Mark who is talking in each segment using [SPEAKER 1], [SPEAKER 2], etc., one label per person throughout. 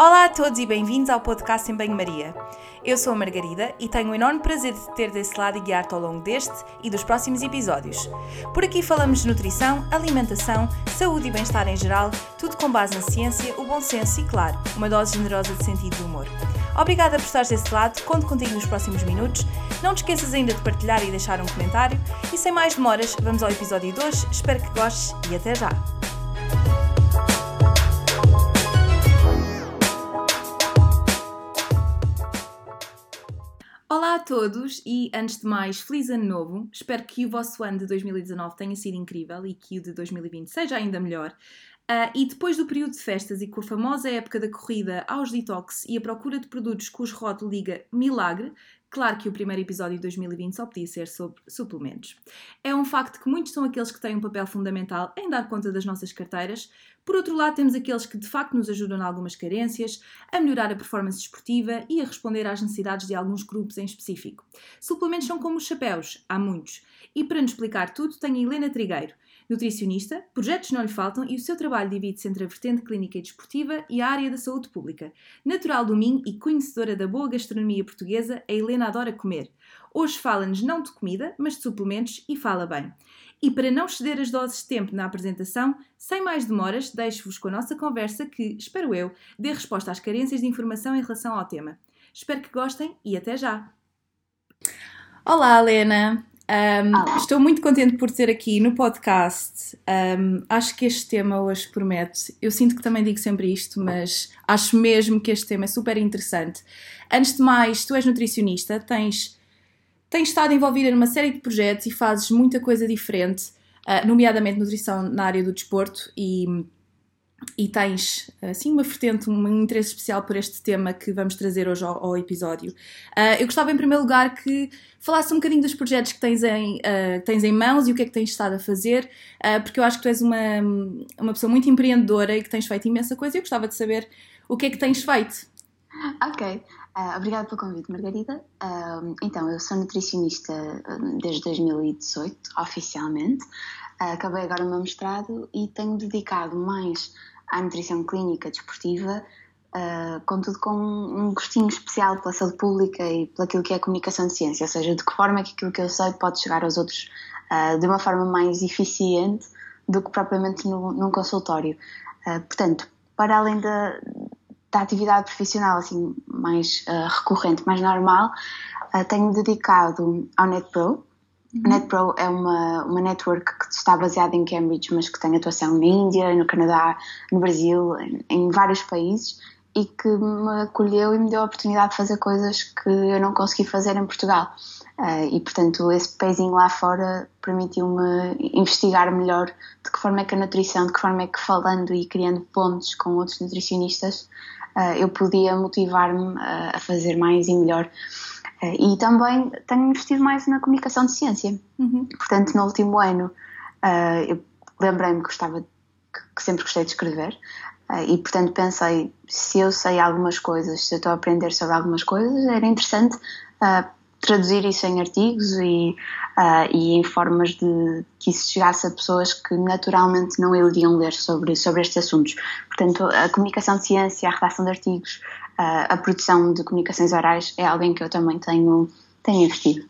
[SPEAKER 1] Olá a todos e bem-vindos ao podcast em Banho-Maria. Eu sou a Margarida e tenho o enorme prazer de ter desse lado e guiar-te ao longo deste e dos próximos episódios. Por aqui falamos de nutrição, alimentação, saúde e bem-estar em geral, tudo com base na ciência, o bom senso e, claro, uma dose generosa de sentido do humor. Obrigada por estares desse lado, conto contigo nos próximos minutos. Não te esqueças ainda de partilhar e deixar um comentário. E sem mais demoras, vamos ao episódio de hoje. Espero que gostes e até já! Olá a todos e, antes de mais, feliz ano novo. Espero que o vosso ano de 2019 tenha sido incrível e que o de 2020 seja ainda melhor. Uh, e depois do período de festas e com a famosa época da corrida aos detox e a procura de produtos cujo rótulo liga milagre, Claro que o primeiro episódio de 2020 só podia ser sobre suplementos. É um facto que muitos são aqueles que têm um papel fundamental em dar conta das nossas carteiras. Por outro lado, temos aqueles que de facto nos ajudam em algumas carências, a melhorar a performance esportiva e a responder às necessidades de alguns grupos em específico. Suplementos são como os chapéus, há muitos. E para nos explicar tudo, tenho a Helena Trigueiro, nutricionista, projetos não lhe faltam e o seu trabalho divide-se entre a vertente clínica e desportiva e a área da saúde pública. Natural do Minho e conhecedora da boa gastronomia portuguesa, a Helena adora comer. Hoje fala-nos não de comida, mas de suplementos e fala bem. E para não exceder as doses de tempo na apresentação, sem mais demoras, deixo-vos com a nossa conversa que, espero eu, dê resposta às carências de informação em relação ao tema. Espero que gostem e até já! Olá, Helena! Um, estou muito contente por ter aqui no podcast. Um, acho que este tema hoje promete. Eu sinto que também digo sempre isto, mas acho mesmo que este tema é super interessante. Antes de mais, tu és nutricionista, tens, tens estado envolvida numa série de projetos e fazes muita coisa diferente, uh, nomeadamente nutrição na área do desporto e e tens assim uma vertente, um interesse especial por este tema que vamos trazer hoje ao, ao episódio. Uh, eu gostava em primeiro lugar que falasse um bocadinho dos projetos que tens em, uh, tens em mãos e o que é que tens estado a fazer, uh, porque eu acho que tu és uma, uma pessoa muito empreendedora e que tens feito imensa coisa e eu gostava de saber o que é que tens feito.
[SPEAKER 2] Ok, obrigada pelo convite, Margarida. então, eu sou nutricionista desde 2018, oficialmente. Acabei agora o meu mestrado e tenho dedicado mais à nutrição clínica desportiva, uh, contudo com um gostinho especial pela saúde pública e pelo aquilo que é a comunicação de ciência, ou seja, de que forma é que aquilo que eu sei pode chegar aos outros uh, de uma forma mais eficiente do que propriamente no, num consultório. Uh, portanto, para além da, da atividade profissional assim mais uh, recorrente, mais normal, uh, tenho dedicado ao NetPro, Uhum. NetPro é uma, uma network que está baseada em Cambridge, mas que tem atuação na Índia, no Canadá, no Brasil, em, em vários países e que me acolheu e me deu a oportunidade de fazer coisas que eu não consegui fazer em Portugal. Uh, e, portanto, esse pezinho lá fora permitiu-me investigar melhor de que forma é que a nutrição, de que forma é que falando e criando pontos com outros nutricionistas, uh, eu podia motivar-me a fazer mais e melhor. Eh, e também tenho investido mais na comunicação de ciência. Uhum. Portanto, no último ano, uh, eu lembrei-me que gostava, que sempre gostei de escrever. Uh, e, portanto, pensei, se eu sei algumas coisas, se eu estou a aprender sobre algumas coisas, era interessante uh, traduzir isso em artigos e, e em formas de que isso chegasse a pessoas que naturalmente não iriam ler sobre, sobre estes assuntos. Portanto, a comunicação de ciência, a redação de artigos, a produção de comunicações orais é algo em que eu também tenho, tenho investido.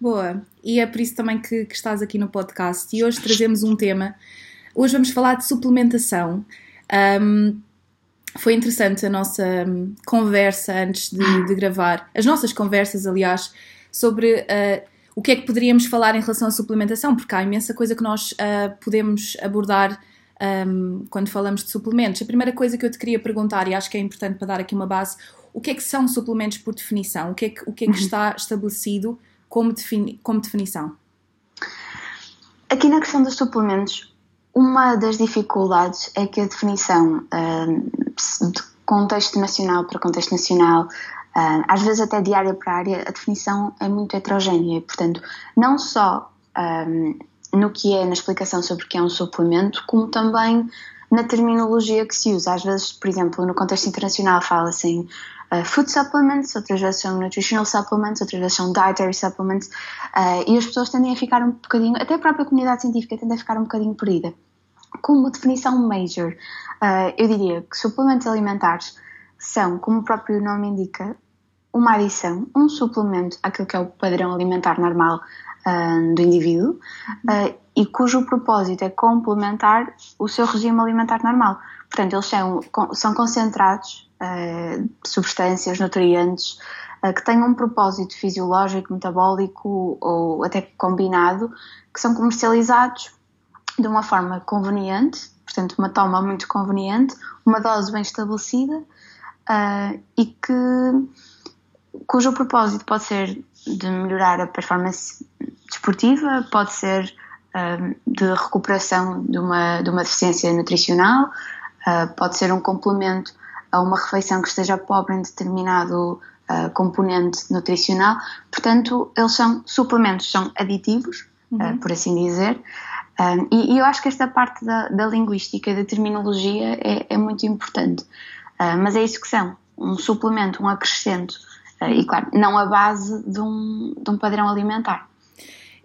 [SPEAKER 1] Boa, e é por isso também que, que estás aqui no podcast e hoje trazemos um tema. Hoje vamos falar de suplementação. Um, foi interessante a nossa hum, conversa antes de, de, gravar, as nossas conversas, aliás, sobre uh, o que é que poderíamos falar em relação à suplementação, porque há imensa coisa que nós uh, podemos abordar um, quando falamos de suplementos. A primeira coisa que eu te queria perguntar, e acho que é importante para dar aqui uma base, o que é que são suplementos por definição? O que é que, o que, é que uhum. está estabelecido como, defini como definição?
[SPEAKER 2] Aqui na questão dos suplementos, uma das dificuldades é que a definição um, de contexto nacional para contexto nacional, um, às vezes até de área para área, a definição é muito heterogénea. Portanto, não só um, no que é na explicação sobre o que é um suplemento, como também na terminologia que se usa. Às vezes, por exemplo, no contexto internacional fala-se em uh, food supplements, outras vezes são nutritional supplements, outras vezes são dietary supplements, uh, e as pessoas tendem a ficar um bocadinho, até a própria comunidade científica tende a ficar um bocadinho perdida. Como definição major, uh, eu diria que suplementos alimentares são, como o próprio nome indica, uma adição, um suplemento àquilo que é o padrão alimentar normal do indivíduo uh, e cujo propósito é complementar o seu regime alimentar normal. Portanto, eles são, são concentrados uh, substâncias, nutrientes que têm um propósito fisiológico, metabólico ou até combinado, que são comercializados de uma forma conveniente, portanto, uma toma muito conveniente, uma dose bem estabelecida e que cujo propósito pode ser de melhorar a performance desportiva, pode ser uh, de recuperação de uma, de uma deficiência nutricional, uh, pode ser um complemento a uma refeição que esteja pobre em determinado uh, componente nutricional. Portanto, eles são suplementos, são aditivos, uhum. por assim dizer. E, e, eu acho que esta parte da, da linguística da terminologia é, é muito importante. mas é isso que são: um suplemento, um acrescento e, claro, não a base de um, de um padrão alimentar.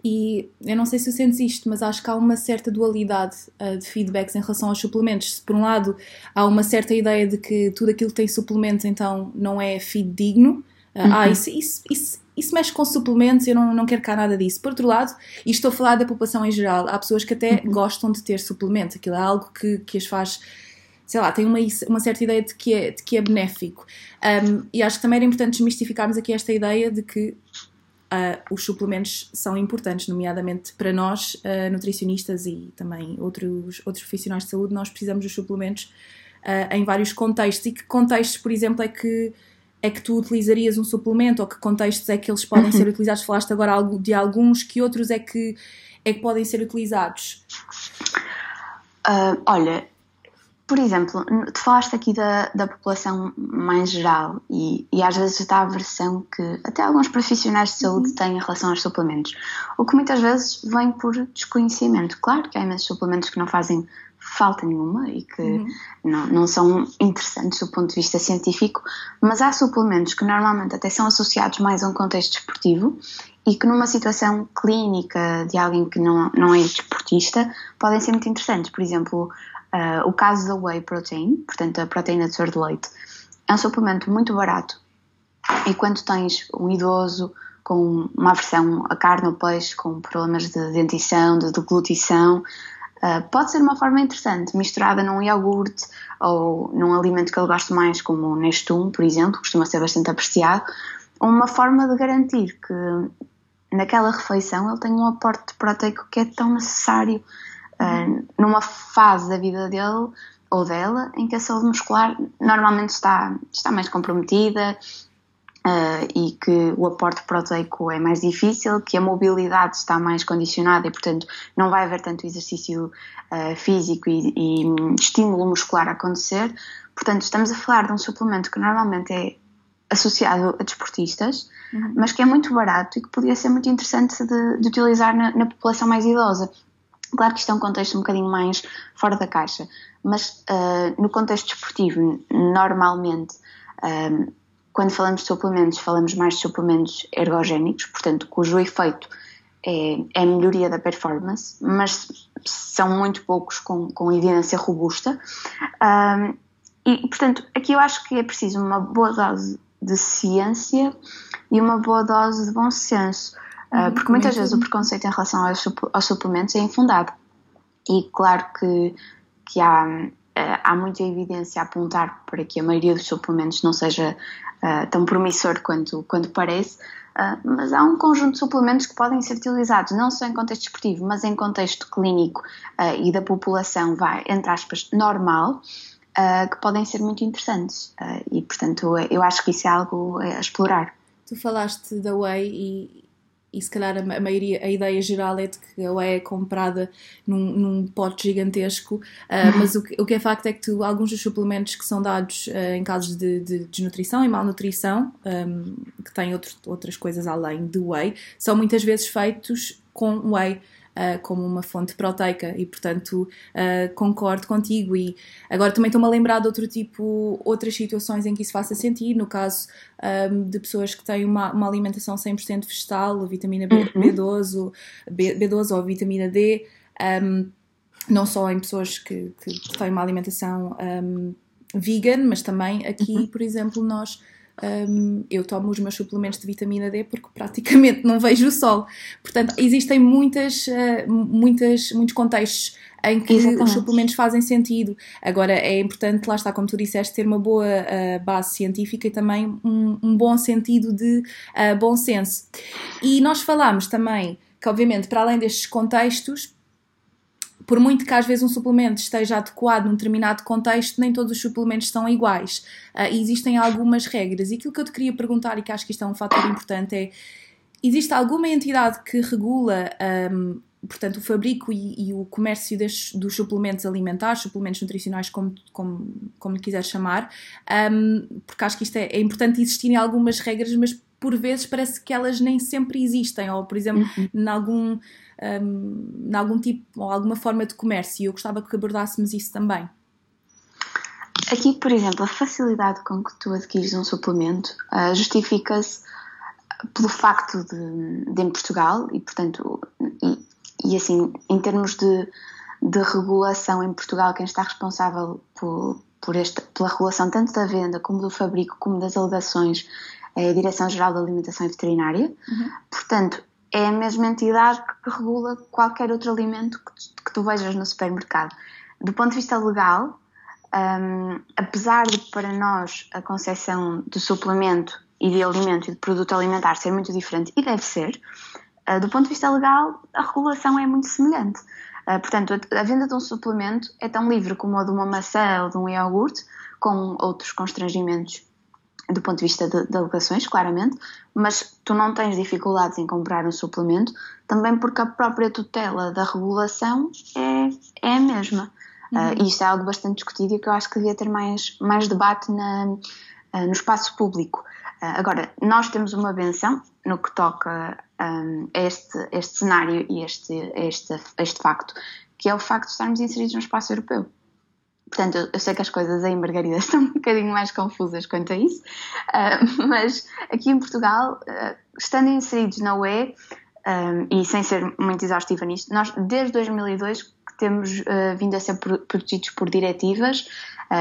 [SPEAKER 1] E eu não sei se sentes isto, mas acho que há uma certa dualidade uh, de feedbacks em relação aos suplementos. Se por um lado há uma certa ideia de que tudo aquilo que tem suplementos então não é feed digno, uh, uhum. ah, isso, isso, isso, isso, mexe com suplementos, eu não, não quero cá nada disso. Por outro lado, e estou a falar da população em geral, há pessoas que até uhum. gostam de ter suplementos, aquilo é algo que, que as faz sei lá, tem uma, uma certa ideia de que é, de que é benéfico. Um, e acho que também era importante desmistificarmos aqui esta ideia de que uh, os suplementos são importantes, nomeadamente para nós, uh, nutricionistas e também outros, outros profissionais de saúde, nós precisamos dos suplementos uh, em vários contextos. E que contextos, por exemplo, é que é que tu utilizarias um suplemento ou que contextos é que eles podem ser utilizados? Falaste agora de alguns, que outros é que, é que podem ser utilizados?
[SPEAKER 2] Uh, olha, por exemplo, tu falaste aqui da, da população mais geral e, e às vezes da aversão que até alguns profissionais de saúde uhum. têm em relação aos suplementos, o que muitas vezes vem por desconhecimento. Claro que há imensos suplementos que não fazem falta nenhuma e que uhum. não, não são interessantes do ponto de vista científico, mas há suplementos que normalmente até são associados mais a um contexto desportivo e que numa situação clínica de alguém que não, não é desportista podem ser muito interessantes. Por exemplo, Uh, o caso da whey protein, portanto a proteína de soro de leite, é um suplemento muito barato. E quando tens um idoso com uma aversão a carne ou peixe, com problemas de dentição, de deglutição, uh, pode ser uma forma interessante, misturada num iogurte ou num alimento que ele gosta mais, como o Nestum, por exemplo, costuma ser bastante apreciado, uma forma de garantir que naquela refeição ele tem um aporte proteico que é tão necessário numa fase da vida dele ou dela em que a saúde muscular normalmente está, está mais comprometida uh, e que o aporte proteico é mais difícil, que a mobilidade está mais condicionada e, portanto, não vai haver tanto exercício uh, físico e, e estímulo muscular a acontecer. Portanto, estamos a falar de um suplemento que normalmente é associado a desportistas, uhum. mas que é muito barato e que podia ser muito interessante de, de utilizar na, na, população mais idosa. Claro que isto é um contexto um bocadinho mais fora da caixa, mas uh, no contexto desportivo, normalmente, uh, quando falamos de suplementos, falamos mais de suplementos ergogénicos, portanto, cujo efeito é, é a melhoria da performance, mas são muito poucos com, com evidência robusta. Uh, e, portanto, aqui eu acho que é preciso uma boa dose de ciência e uma boa dose de bom senso. Uh, porque muitas vezes o preconceito em relação aos, aos, suplementos é infundado. E claro que, que há, uh, há muita evidência a apontar para que a maioria dos suplementos não seja uh, tão promissor quanto, quanto parece, mas há um conjunto de suplementos que podem ser utilizados não só em contexto esportivo, mas em contexto clínico e da população, vai, entre aspas, normal. que podem ser muito interessantes e, portanto, eu acho que isso é algo a explorar.
[SPEAKER 1] Tu falaste da Whey e, e se calhar a, maioria, a ideia geral é de que a whey é comprada num, num pote gigantesco, uh, mas o que, o que é facto é que tu, alguns dos suplementos que são dados uh, em casos de, de, desnutrição e malnutrição, um, que têm outro, outras coisas além de whey, são muitas vezes feitos com whey uh, como uma fonte proteica e, portanto, uh, concordo contigo. E agora também estou-me a lembrar de outro tipo, outras situações em que isso faça sentido, no caso um, ehm, de pessoas que têm uma, uma alimentação 100% vegetal, vitamina B, uhum. B12, B, B12 ou vitamina D. Um, não só em pessoas que, que, têm uma alimentação um, vegan, mas também aqui, uhum. por exemplo, nós um, eu tomo os meus suplementos de vitamina D porque praticamente não vejo o sol. Portanto, existem muitas, uh, muitas, muitos contextos em que Exatamente. os suplementos fazem sentido. Agora, é importante, lá está, como tu disseste, ter uma boa uh, base científica e também um, um bom sentido de uh, bom senso. E nós falámos também que, obviamente, para além destes contextos, por muito que às vezes um suplemento esteja adequado num determinado contexto, nem todos os suplementos são iguais. Uh, existem algumas regras. E aquilo que eu te queria perguntar, e que acho que isto é um fator importante, é: existe alguma entidade que regula, um, portanto, o fabrico e, e o comércio destes, dos suplementos alimentares, suplementos nutricionais, como, como, como lhe quiser chamar? Um, porque acho que isto é, é importante existirem algumas regras, mas por vezes parece que elas nem sempre existem, ou por exemplo, uhum. em algum um, em algum tipo ou alguma forma de comércio. E eu gostava que abordássemos isso também.
[SPEAKER 2] Aqui, por exemplo, a facilidade com que tu adquires um suplemento uh, justifica-se pelo facto de, de, em Portugal e, portanto, e, e assim, em termos de, de, regulação em Portugal, quem está responsável por, por esta, pela regulação tanto da venda como do fabrico como das alegações é a Direção-Geral da Alimentação e Veterinária. Uhum. Portanto, é a mesma entidade que regula qualquer outro alimento que tu, que tu vejas no supermercado. Do ponto de vista legal, um, apesar de para nós a concepção do suplemento e de alimento e de produto alimentar ser muito diferente, e deve ser, uh, do ponto de vista legal, a regulação é muito semelhante. Uh, portanto, a, a, venda de um suplemento é tão livre como a de uma maçã ou de um iogurte, com outros constrangimentos do ponto de vista de, de alocações, claramente, mas tu não tens dificuldades em comprar um suplemento, também porque a própria tutela da regulação é, é a mesma. Uhum. Uh, e isto é algo bastante discutido e que eu acho que devia ter mais, mais debate na, uh, no espaço público. Uh, agora, nós temos uma benção no que toca um, a este, este cenário e este, este, este facto, que é o facto de estarmos inseridos no espaço europeu. Portanto, eu sei que as coisas em Margarida estão um bocadinho mais confusas quanto a isso, uh, mas aqui em Portugal, uh, estando inseridos na UE, um, e sem ser muito exaustiva nisto, nós desde 2002 que temos uh, vindo a ser protegidos por diretivas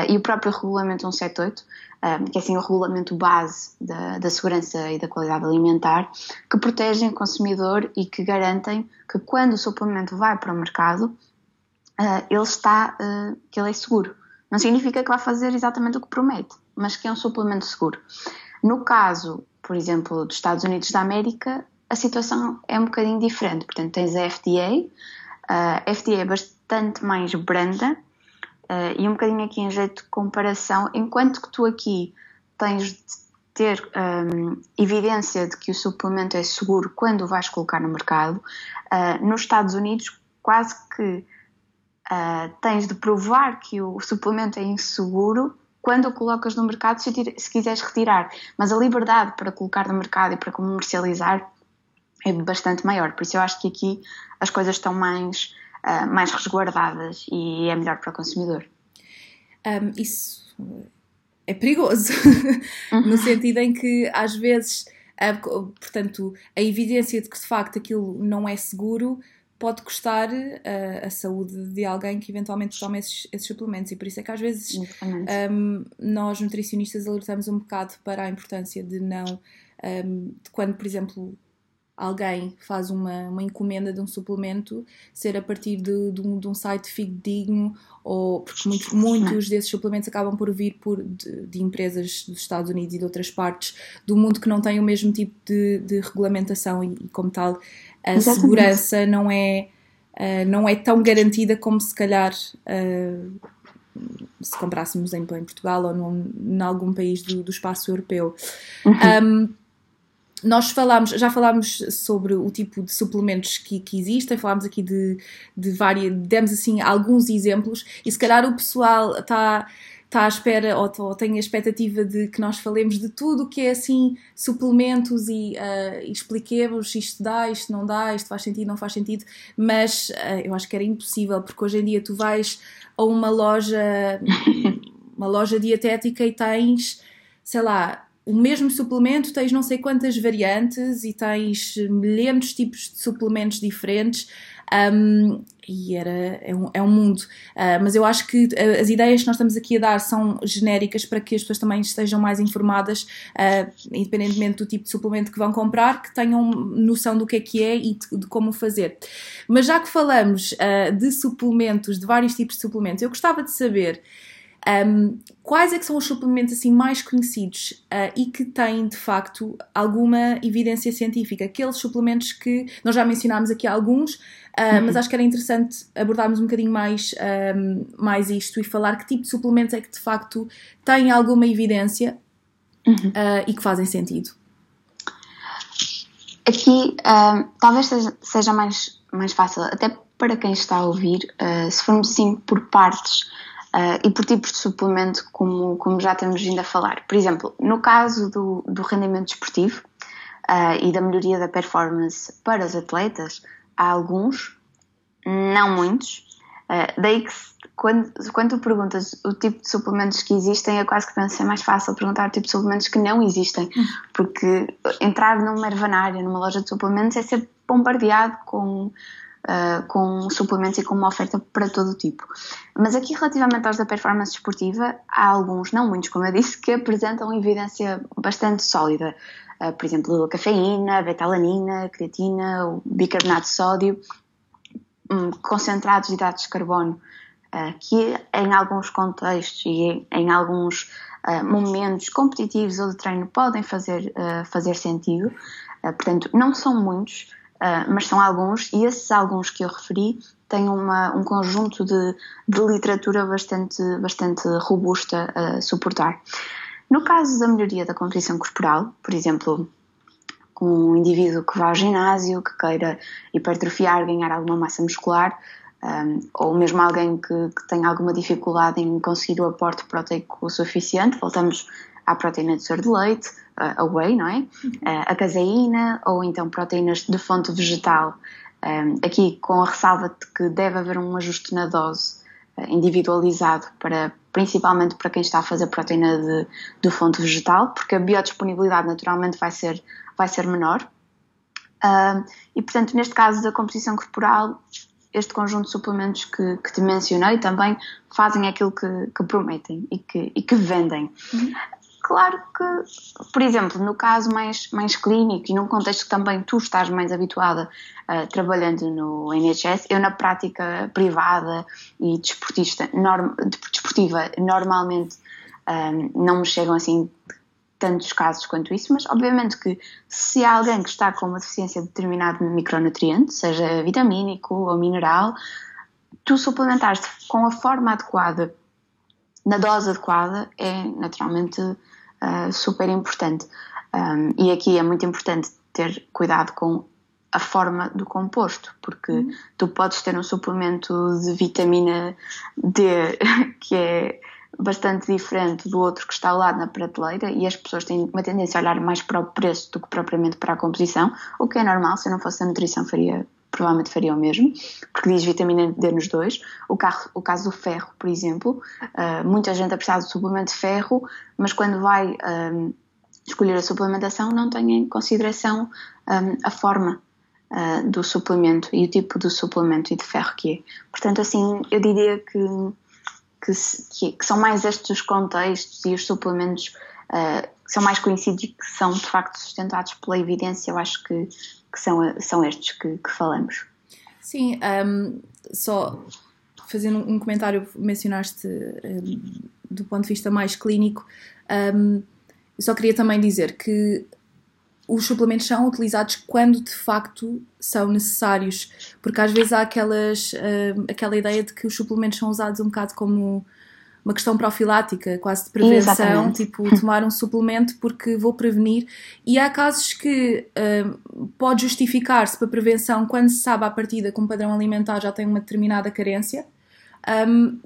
[SPEAKER 2] e o próprio Regulamento 178, que é assim o regulamento base da, da segurança e da qualidade alimentar, que protegem o consumidor e que garantem que quando o suplemento vai para o mercado, uh, ele está, uh, que ele é seguro. Não significa que vai fazer exatamente o que promete, mas que é um suplemento seguro. No caso, por exemplo, dos Estados Unidos da América, a situação é um bocadinho diferente. Portanto, tens a FDA, a FDA é bastante mais branda e um bocadinho aqui em jeito de comparação, enquanto que tu aqui tens de ter um, evidência de que o suplemento é seguro quando o vais colocar no mercado, nos Estados Unidos quase que uh, tens de provar que o suplemento é inseguro quando o colocas no mercado, se, se quiseres retirar. Mas a liberdade para colocar no mercado e para comercializar é bastante maior. Por isso eu acho que aqui as coisas estão mais, uh, mais resguardadas e é melhor para o consumidor.
[SPEAKER 1] Um, isso é perigoso, no sentido em que às vezes, uh, portanto, a evidência de que de facto aquilo não é seguro pode custar uh, a saúde de alguém que eventualmente toma esses, esses suplementos. E por isso é que às vezes um, nós nutricionistas alertamos um bocado para a importância de não um, de quando por exemplo alguém faz uma, uma encomenda de um suplemento ser a partir de, de, um, de um, site fidedigno ou porque muito, muitos desses suplementos acabam por vir por, de, de, empresas dos Estados Unidos e de outras partes do mundo que não têm o mesmo tipo de, de regulamentação e, e como tal a Exatamente. segurança não é, uh, não é tão garantida como se calhar uh, se comprássemos em, em Portugal ou num, em algum país do, do espaço europeu. Uhum. Um, nós falámos, já falámos sobre o tipo de suplementos que, que existem, falámos aqui de, de várias, demos assim alguns exemplos e se calhar o pessoal está está à espera ou, ou tem a expectativa de que nós falemos de tudo o que é assim suplementos e uh, expliquemos isto dá, isto não dá, isto faz sentido, não faz sentido, mas uh, eu acho que era impossível porque hoje em dia tu vais a uma loja, uma loja dietética e tens, sei lá, o mesmo suplemento tens não sei quantas variantes e tens milhares de tipos de suplementos diferentes. Um, e era, é, um, é um mundo. Uh, mas eu acho que uh, as ideias que nós estamos aqui a dar são genéricas para que as pessoas também estejam mais informadas, uh, independentemente do tipo de suplemento que vão comprar, que tenham noção do que é que é e de, de como fazer. Mas já que falamos de suplementos, de vários tipos de suplementos, eu gostava de saber. Um, quais é que são os suplementos assim mais conhecidos uh, e que têm de facto alguma evidência científica? Aqueles suplementos que nós já mencionámos aqui alguns, uh, uhum. mas acho que era interessante abordarmos um bocadinho mais, um, mais isto e falar que tipo de suplementos é que de facto têm alguma evidência uhum. uh, e que fazem sentido.
[SPEAKER 2] Aqui talvez seja, mais, mais fácil, até para quem está a ouvir, se formos assim por partes Uh, e por tipos de suplemento, como, como já temos vindo a falar. Por exemplo, no caso do, do rendimento desportivo uh, e da melhoria da performance para os atletas, há alguns, não muitos. Uh, daí que, quando, quando tu perguntas o tipo de suplementos que existem, é quase que penso ser mais fácil perguntar o tipo de suplementos que não existem, porque entrar numa ervanária, numa loja de suplementos, é ser bombardeado com uh, com suplementos e com uma oferta para todo o tipo. Mas aqui, relativamente aos da performance esportiva, há alguns, não muitos, como eu disse, que apresentam evidência bastante sólida. Uh, por exemplo, a cafeína, a betalanina, creatina, o bicarbonato de sódio, um, concentrados de hidratos de carbono, uh, que em alguns contextos e em, em alguns momentos competitivos ou de treino podem fazer, fazer sentido. portanto, não são muitos, uh, mas são alguns, e esses alguns que eu referi têm uma, um conjunto de, de literatura bastante, bastante robusta a suportar. No caso da melhoria da composição corporal, por exemplo, com um indivíduo que vá ao ginásio, que queira hipertrofiar, ganhar alguma massa muscular, um, ou mesmo alguém que, que tenha alguma dificuldade em conseguir o aporte proteico suficiente, voltamos à proteína de soro de leite, a whey, não é? A caseína ou então proteínas de fonte vegetal. aqui com a ressalva de que deve haver um ajuste na dose eh, individualizado para principalmente para quem está a fazer proteína de, de fonte vegetal, porque a biodisponibilidade naturalmente vai ser, vai ser menor. e portanto, neste caso da composição corporal, este conjunto de suplementos que, que te mencionei também fazem aquilo que, que prometem e que, e que vendem. Uhum. Claro que, por exemplo, no caso mais, mais clínico e num contexto que também tu estás mais habituada uh, trabalhando no NHS, eu na prática privada e desportista, norm, desportiva normalmente um, ah, não me chegam assim tantos casos quanto isso, mas obviamente que se há alguém que está com uma deficiência de determinado micronutriente, seja vitamínico ou mineral, tu suplementares com a forma adequada, na dose adequada, é naturalmente uh, super importante. Um, e aqui é muito importante ter cuidado com a forma do composto, porque uhum. tu podes ter um suplemento de vitamina D que é bastante diferente do outro que está ao lado na prateleira e as pessoas têm uma tendência a olhar mais para o preço do que propriamente para a composição, o que é normal, se eu não fosse a nutrição faria provavelmente faria o mesmo, porque diz vitamina D nos dois. O, carro, o caso do ferro, por exemplo, uh, muita gente a de suplemento de ferro, mas quando vai um, escolher a suplementação não tem em consideração um, a forma uh, do suplemento e o tipo de suplemento e de ferro que é. Portanto, assim, eu diria que, que, que, que são mais estes os contextos e os suplementos uh, que são mais conhecidos e que são de facto sustentados pela evidência, eu acho que que são, são estes que, que falamos.
[SPEAKER 1] Sim, um, só fazendo um comentário, mencionaste um, do ponto de vista mais clínico, um, só queria também dizer que os suplementos são utilizados quando de facto são necessários, porque às vezes há aquelas, aquela ideia de que os suplementos são usados um bocado como uma questão profilática, quase de prevenção, Exatamente. tipo tomar um suplemento porque vou prevenir. E há casos que uh, pode justificar-se para prevenção quando se sabe à partida que um padrão alimentar já tem uma determinada carência. Um,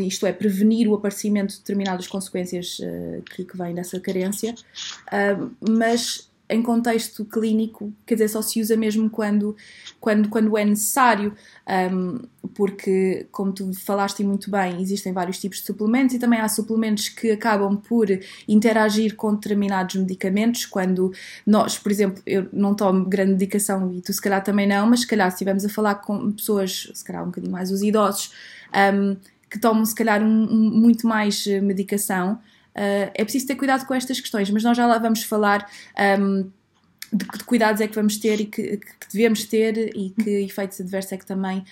[SPEAKER 1] isto é, prevenir o aparecimento de determinadas consequências uh, que, que vêm dessa carência, uh, mas em contexto clínico, quer dizer, só se usa mesmo quando, quando, quando é necessário, um, porque, como tu falaste muito bem, existem vários tipos de suplementos e também há suplementos que acabam por interagir com determinados medicamentos. Quando nós, por exemplo, eu não tomo grande medicação e tu se calhar também não, mas se calhar se estivermos a falar com pessoas, se calhar um bocadinho mais os idosos, um, que tomam se calhar um, muito mais eh, medicação. Uh, é preciso ter cuidado com estas questões, mas nós já lá vamos falar um, de que cuidados é que vamos ter e que, que, devemos ter e que efeitos adversos é que também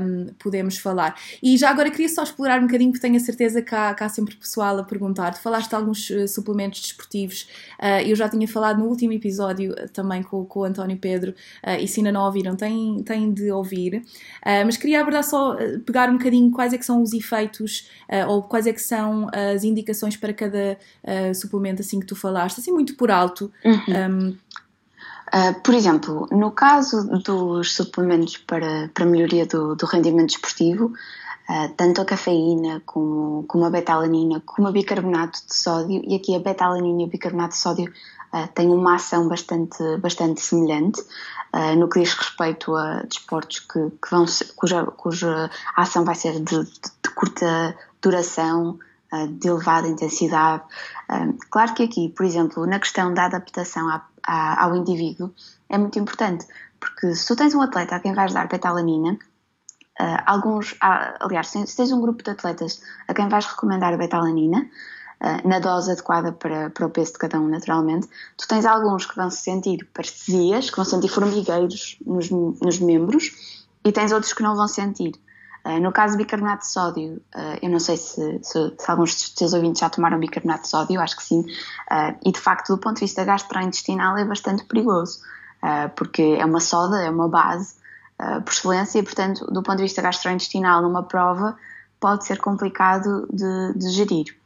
[SPEAKER 1] um, podemos falar. E já agora queria só explorar um bocadinho, porque tenho a certeza que há, que há sempre pessoal a perguntar. Tu falaste de alguns uh, suplementos desportivos, uh, eu já tinha falado no último episódio uh, também com, com o António Pedro, e se ainda não ouviram, têm, têm de ouvir. mas queria abordar só, pegar um bocadinho quais é que são os efeitos ou quais é que são as indicações para cada suplemento assim que tu falaste, assim muito por alto. Uhum. Um,
[SPEAKER 2] Uh, por exemplo, no caso dos suplementos para, para melhoria do, do rendimento desportivo, uh, tanto a cafeína como, como a betalanina, como a bicarbonato de sódio, e aqui a betalanina e o bicarbonato de sódio uh, têm uma ação bastante, bastante semelhante no que diz respeito a desportos que, que vão ser, cuja, cuja ação vai ser de, de, de curta duração, de elevada intensidade. Claro que aqui, por exemplo, na questão da adaptação à ao indivíduo é muito importante, porque se tu tens um atleta a quem vais dar betalanina, Uh, alguns, uh, aliás, se tens um grupo de atletas a quem vais recomendar betalanina, uh, na dose adequada para, para o peso de cada um, naturalmente, tu tens alguns que vão se sentir parestesias, que vão sentir formigueiros nos, nos membros, e tens outros que não vão sentir. Uh, no caso do bicarbonato de sódio, uh, eu não sei se, se, se, alguns dos teus ouvintes já tomaram bicarbonato de sódio, acho que sim, uh, e de facto, do ponto de vista gastrointestinal, é bastante perigoso, porque é uma soda, é uma base por excelência, e portanto, do ponto de vista gastrointestinal, numa prova, pode ser complicado de, de gerir.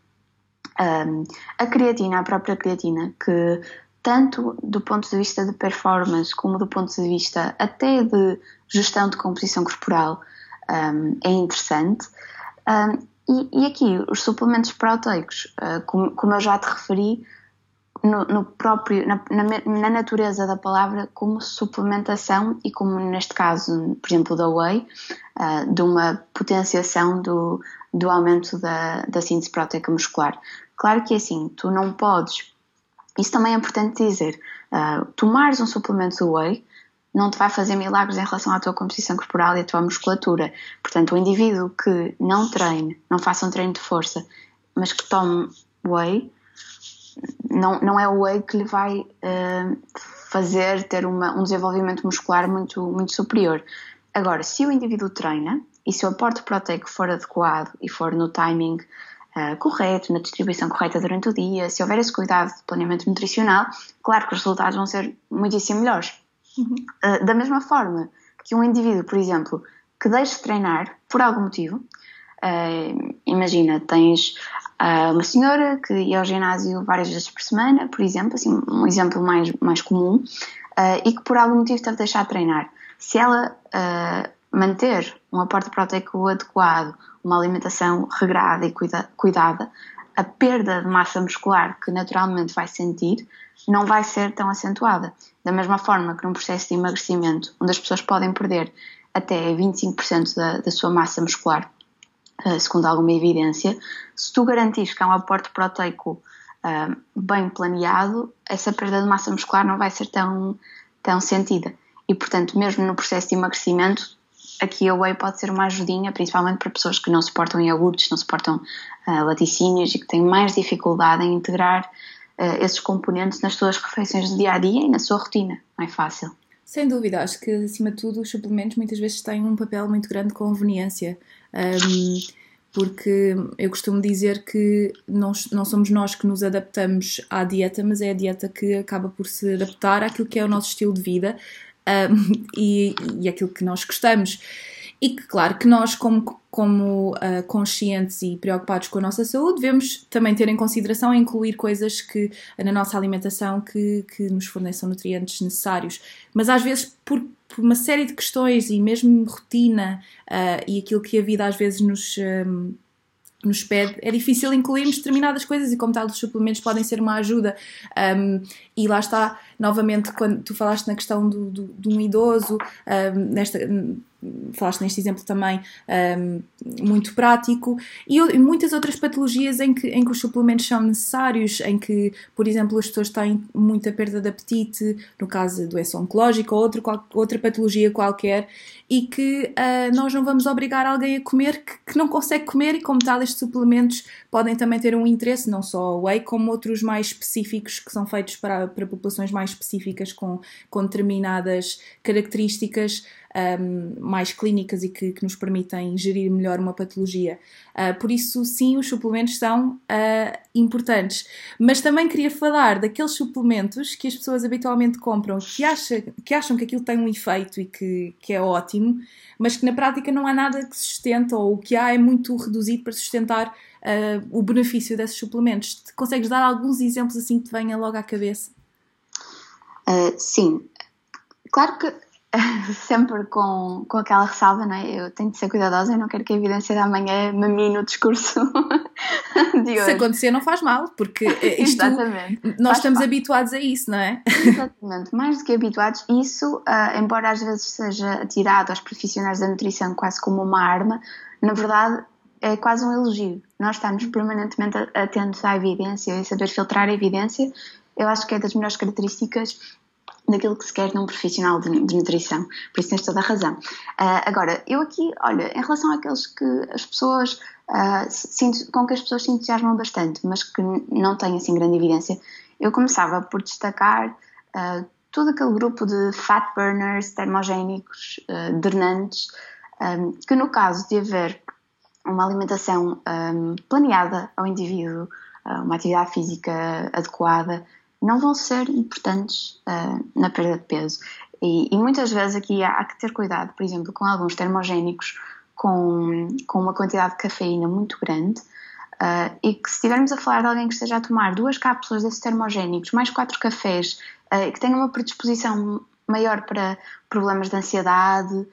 [SPEAKER 2] a creatina, a própria creatina, que tanto do ponto de vista de performance como do ponto de vista até de gestão de composição corporal, um, é interessante. Um, e, e, aqui, os suplementos proteicos, uh, como, como, eu já te referi, no, no próprio, na, na, na, natureza da palavra, como suplementação e como neste caso, por exemplo, da whey, uh, de uma potenciação do, do aumento da, da síntese proteica muscular. Claro que assim, tu não podes, isso também é importante dizer, uh, tomares um suplemento do whey não te vai fazer milagres em relação à tua composição corporal e à tua musculatura. Portanto, o indivíduo que não treine, não faça um treino de força, mas que tome whey, não, não é o whey que lhe vai uh, fazer ter uma, um desenvolvimento muscular muito, muito superior. Agora, se o indivíduo treina e se o aporte proteico for adequado e for no timing uh, correto, na distribuição correta durante o dia, se houver esse cuidado de planeamento nutricional, claro que os resultados vão ser muitíssimo melhores. Uhum. Uh, da mesma forma que um indivíduo, por exemplo, que deixe de treinar por algum motivo, uh, imagina, tens uh, uma senhora que ia ao ginásio várias vezes por semana, por exemplo, assim, um exemplo mais, mais comum, e que por algum motivo teve de deixar de treinar. Se ela manter um aporte proteico adequado, uma alimentação regrada e cuida cuidada, a perda de massa muscular que naturalmente vai sentir não vai ser tão acentuada. Da mesma forma que num processo de emagrecimento, onde as pessoas podem perder até 25% da, da sua massa muscular, uh, segundo alguma evidência, se tu garantires que há um aporte proteico uh, bem planeado, essa perda de massa muscular não vai ser tão, tão sentida. E, portanto, mesmo no processo de emagrecimento, aqui a whey pode ser uma ajudinha, principalmente para pessoas que não suportam iogurtes, não suportam uh, laticínios e que têm mais dificuldade em integrar uh, esses componentes nas suas refeições do dia a dia e na sua rotina. Não é fácil.
[SPEAKER 1] Sem dúvida, acho que acima de tudo os suplementos muitas vezes têm um papel muito grande de conveniência. Um, porque eu costumo dizer que não, não somos nós que nos adaptamos à dieta, mas é a dieta que acaba por se adaptar àquilo que é o nosso estilo de vida um, e, e aquilo que nós gostamos. E que, claro, que nós, como, como uh, conscientes e preocupados com a nossa saúde, devemos também ter em consideração incluir coisas que na nossa alimentação que, que nos forneçam nutrientes necessários. Mas às vezes, por, por uma série de questões e mesmo rotina uh, e aquilo que a vida às vezes nos. Um, nos pede, é difícil incluirmos determinadas coisas e como tal os suplementos podem ser uma ajuda um, e lá está, novamente, quando tu falaste na questão do, do, de um idoso, uh, nesta, falaste neste exemplo também um, muito prático, e, e, muitas outras patologias em que, em que os suplementos são necessários, em que, por exemplo, as pessoas têm muita perda de apetite, no caso doença oncológica ou outro, qual, outra patologia qualquer, e que uh, nós não vamos obrigar alguém a comer que, que, não consegue comer, e como tal, estes suplementos podem também ter um interesse, não só o whey, como outros mais específicos que são feitos para, para populações mais específicas com, com determinadas características um, mais clínicas e que, que, nos permitem gerir melhor uma patologia. Uh, por isso, sim, os suplementos são uh, importantes. Mas também queria falar daqueles suplementos que as pessoas habitualmente compram, que, acha, que acham que aquilo tem um efeito e que, que é ótimo, mas que na prática não há nada que sustenta ou o que há é muito reduzido para sustentar uh, o benefício desses suplementos. Consegues dar alguns exemplos assim que te venha logo à cabeça?
[SPEAKER 2] Sim, claro que sempre com, com aquela ressalva, não é? Eu tenho de ser cuidadosa e não quero que a evidência da manhã me mine o discurso de hoje.
[SPEAKER 1] Se acontecer, não faz mal, porque isto, Exatamente. nós faz estamos mal. habituados a isso, não é?
[SPEAKER 2] Exatamente, mais do que habituados, isso, uh, embora às vezes seja tirado aos profissionais da nutrição quase como uma arma, na verdade é quase um elogio. Nós estamos permanentemente atentos à evidência e saber filtrar a evidência, eu acho que é das melhores características daquilo que se quer num profissional de, de nutrição. Por isso tens toda a razão. Uh, agora, eu aqui, olha, em relação àqueles que as pessoas, uh, com que as pessoas se entusiasmam bastante, mas que não têm assim grande evidência, eu começava por destacar uh, todo aquele grupo de fat burners, termogénicos, uh, drenantes, um, que no caso de haver uma alimentação um, planeada ao indivíduo, uma atividade física adequada, não vão ser importantes uh, na perda de peso. E, e, muitas vezes aqui há, há, que ter cuidado, por exemplo, com alguns termogénicos com, com uma quantidade de cafeína muito grande. Uh, e que se estivermos a falar de alguém que esteja a tomar duas cápsulas desses termogénicos, mais quatro cafés, uh, que tenha uma predisposição maior para problemas de ansiedade,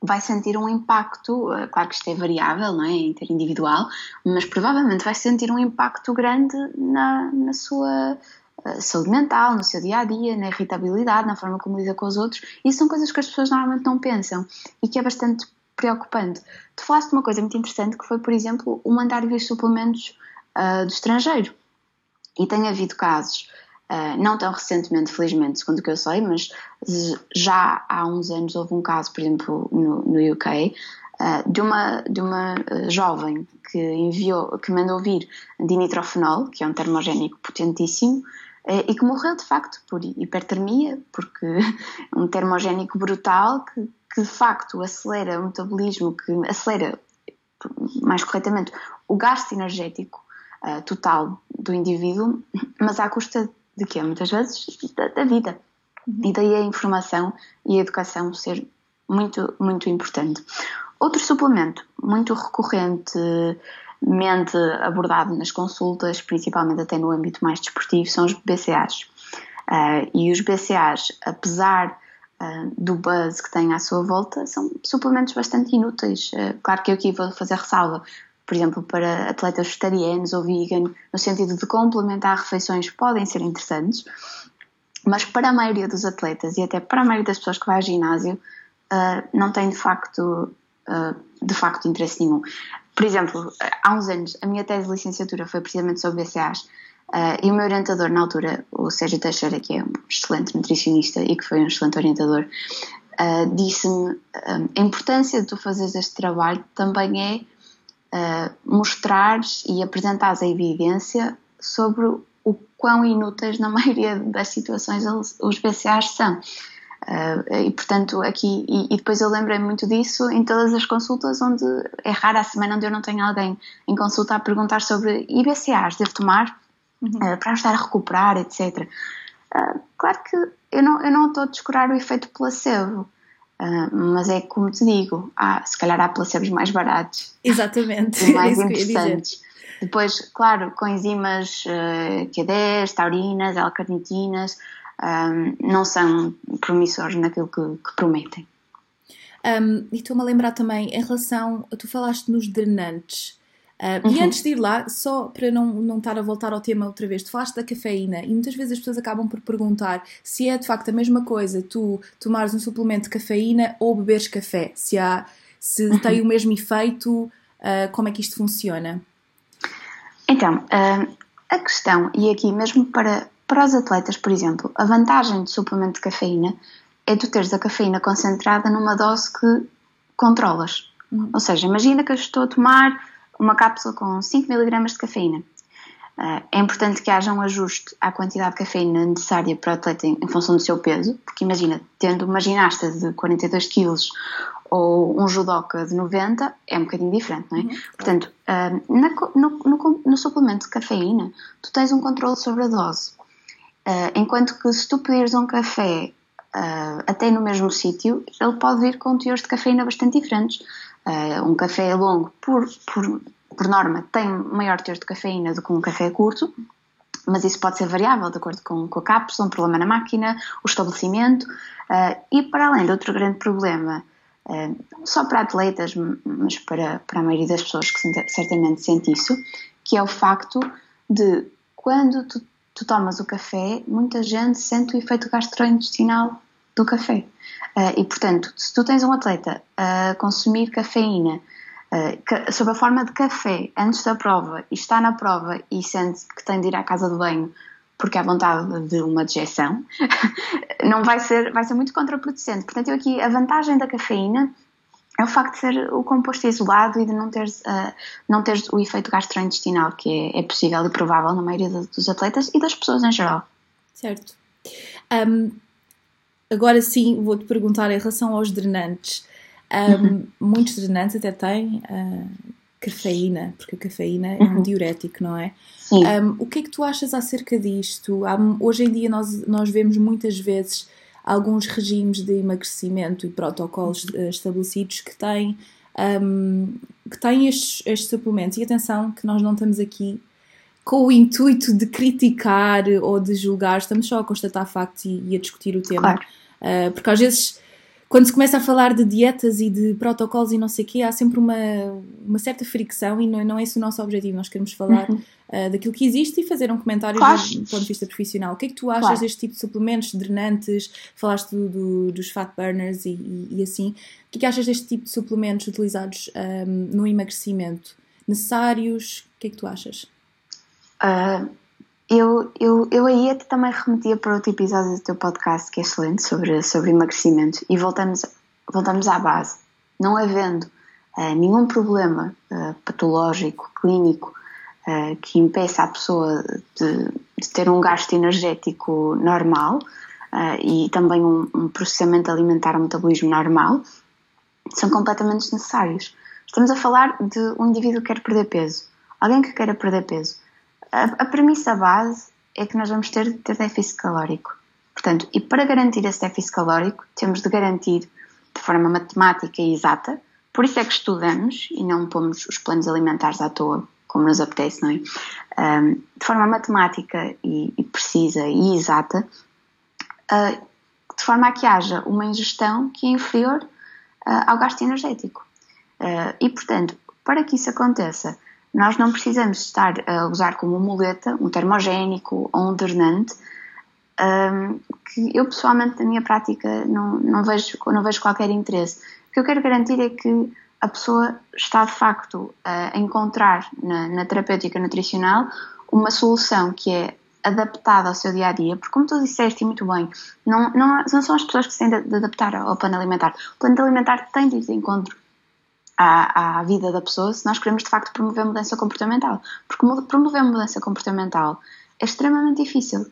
[SPEAKER 2] vai sentir um impacto, eh, claro que isto é variável, não é, interindividual, mas provavelmente vai sentir um impacto grande na, na sua eh, saúde mental, no seu dia a dia, na irritabilidade, na forma como lida com os outros. Isso são coisas que as pessoas normalmente não pensam e que é bastante preocupante. Tu falaste de uma coisa muito interessante que foi, por exemplo, o mandar vir suplementos uh, do estrangeiro. E tem havido casos Uh, não tão recentemente, felizmente, segundo o que eu sei, mas já há uns anos houve um caso, por exemplo, no, no UK, uh, ah, de uma, de uma uh, jovem que enviou, que mandou vir dinitrofenol, que é um termogénico potentíssimo, e que morreu de facto por hipertermia, porque é um termogénico brutal que, que de facto acelera o metabolismo, que acelera, mais corretamente, o gasto energético total do indivíduo, mas à custa de quê? Muitas vezes da, da vida. Uhum. E daí a informação e a educação ser muito, muito importante. Outro suplemento muito recorrentemente abordado nas consultas, principalmente até no âmbito mais desportivo, são os BCAAs. Uh, e os BCAAs, apesar uh, do buzz que têm à sua volta, são suplementos bastante inúteis. Uh, claro que eu aqui vou fazer ressalva, por exemplo, para atletas vegetarianos ou vegan, no sentido de complementar refeições, podem ser interessantes, mas para a maioria dos atletas e até para a maioria das pessoas que vai ao ginásio, uh, não tem de facto, uh, de facto interesse nenhum. Por exemplo, há uns anos, a minha tese de licenciatura foi precisamente sobre BCAAs uh, e o meu orientador na altura, o Sérgio Teixeira, que é um excelente nutricionista e que foi um excelente orientador, disse-me a importância de tu fazeres este trabalho também é uh, mostrares e apresentares a evidência sobre o quão inúteis na maioria das situações os BCAs são. Uh, e portanto aqui e, e depois eu lembrei muito disso em todas as consultas onde é rara a semana onde eu não tenho alguém em consulta a perguntar sobre IBCAs, devo tomar uhum. uh, para ajudar a recuperar, etc. Uh, claro que eu não, eu não estou a descurar o efeito placebo, Uh, mas é como te digo, há, se calhar há placebos mais baratos.
[SPEAKER 1] Exatamente.
[SPEAKER 2] E mais é interessantes. Depois, claro, com enzimas uh, Q10, taurinas, L-carnitinas, um, não são promissores naquilo que, que prometem.
[SPEAKER 1] Um, e estou-me a lembrar também, em relação, tu falaste nos drenantes, Uh, uhum. E antes de ir lá, só para não, não estar a voltar ao tema outra vez, tu falaste da cafeína e muitas vezes as pessoas acabam por perguntar se é de facto a mesma coisa tu tomares um suplemento de cafeína ou beberes café, se, há, se uhum. tem o mesmo efeito, uh, como é que isto funciona?
[SPEAKER 2] Então, uh, a questão, e aqui mesmo para, para os atletas, por exemplo, a vantagem do suplemento de cafeína é tu teres a cafeína concentrada numa dose que controlas. Uhum. Ou seja, imagina que eu estou a tomar uma cápsula com 5 mg de cafeína. Uh, é importante que haja um ajuste à quantidade de cafeína necessária para o atleta em, função do seu peso, porque imagina, tendo uma ginasta de 42 kg ou um judoca de 90, é um bocadinho diferente, não é? Uhum. Portanto, uh, na, no, no, no, suplemento de cafeína, tu tens um controle sobre a dose. Uh, enquanto que se tu pedires um café até no mesmo sítio, ele pode vir com teores de cafeína bastante diferentes. Uh, um café longo, por, por, por norma, tem maior teor de cafeína do que um café curto, mas isso pode ser variável de acordo com, com a cápsula, um problema na máquina, o estabelecimento. Uh, e para além de outro grande problema, uh, só para atletas, mas para, para a maioria das pessoas que certamente sente isso, que é o facto de quando tu, tu tomas o café, muita gente sente o efeito gastrointestinal do café. Uh, e, portanto, se tu tens um atleta a consumir cafeína uh, sob a forma de café antes da prova e está na prova e sente que tem de ir à casa de banho porque há vontade de uma dejeção, não vai ser, vai ser muito contraproducente. Portanto, eu aqui, a vantagem da cafeína é o facto de ser o composto isolado e de não teres, uh, não teres o efeito gastrointestinal, que é, é, possível e provável na maioria dos atletas e das pessoas em geral.
[SPEAKER 1] Certo. Um, Agora sim, vou-te perguntar em relação aos drenantes. Um, uhum. Muitos drenantes até têm uh, cafeína, porque a cafeína uhum. é um uhum. diurético, não é? Sim. Um, o que é que tu achas acerca disto? Há, hoje em dia nós, nós vemos muitas vezes alguns regimes de emagrecimento e protocolos uh, estabelecidos que têm, um, que têm estes, estes suplementos. E atenção que nós não estamos aqui com o intuito de criticar ou de julgar, estamos só a constatar factos e, e a discutir o tema. Claro. Uh, porque às vezes, quando se começa a falar de dietas e de protocolos e não sei o quê, há sempre uma, uma certa fricção e não, não é esse o nosso objetivo. Nós queremos falar uhum. uh, daquilo que existe e fazer um comentário claro. do, do, ponto de vista profissional. O que é que tu achas claro. deste tipo de suplementos, drenantes? Falaste do, do, dos fat burners e, e, e, assim. O que é que achas deste tipo de suplementos utilizados um, no emagrecimento? Necessários? O que é que tu achas?
[SPEAKER 2] Uh, eu, eu, eu aí até também remetia para outro episódio do teu podcast que é excelente sobre, sobre emagrecimento e voltamos, voltamos à base. Não havendo uh, nenhum problema uh, patológico, clínico, que impeça a pessoa de, de, ter um gasto energético normal e também um, um processamento alimentar, um metabolismo normal, são completamente desnecessários. Estamos a falar de um indivíduo que quer perder peso, alguém que queira perder peso a, a premissa base é que nós vamos ter ter déficit calórico. Portanto, e para garantir esse déficit calórico, temos de garantir de forma matemática e exata, por isso é que estudamos e não pomos os planos alimentares à toa, como nos apetece, não é? Um, de forma matemática e, e precisa e exata, uh, de forma a que haja uma ingestão que é inferior uh, ao gasto energético. Uh, e, portanto, para que isso aconteça, nós não precisamos estar a usar como muleta um termogénico ou um drenante, um, que eu pessoalmente na minha prática não, não, vejo, não vejo qualquer interesse. O que eu quero garantir é que a pessoa está de facto a encontrar na, na terapêutica nutricional uma solução que é adaptada ao seu dia a dia, porque como tu disseste muito bem, não, não, não são as pessoas que se têm de, adaptar ao plano alimentar. O plano alimentar tem de ir de encontro à, à, vida da pessoa se nós queremos de facto promover mudança comportamental. Porque promover mudança comportamental é extremamente difícil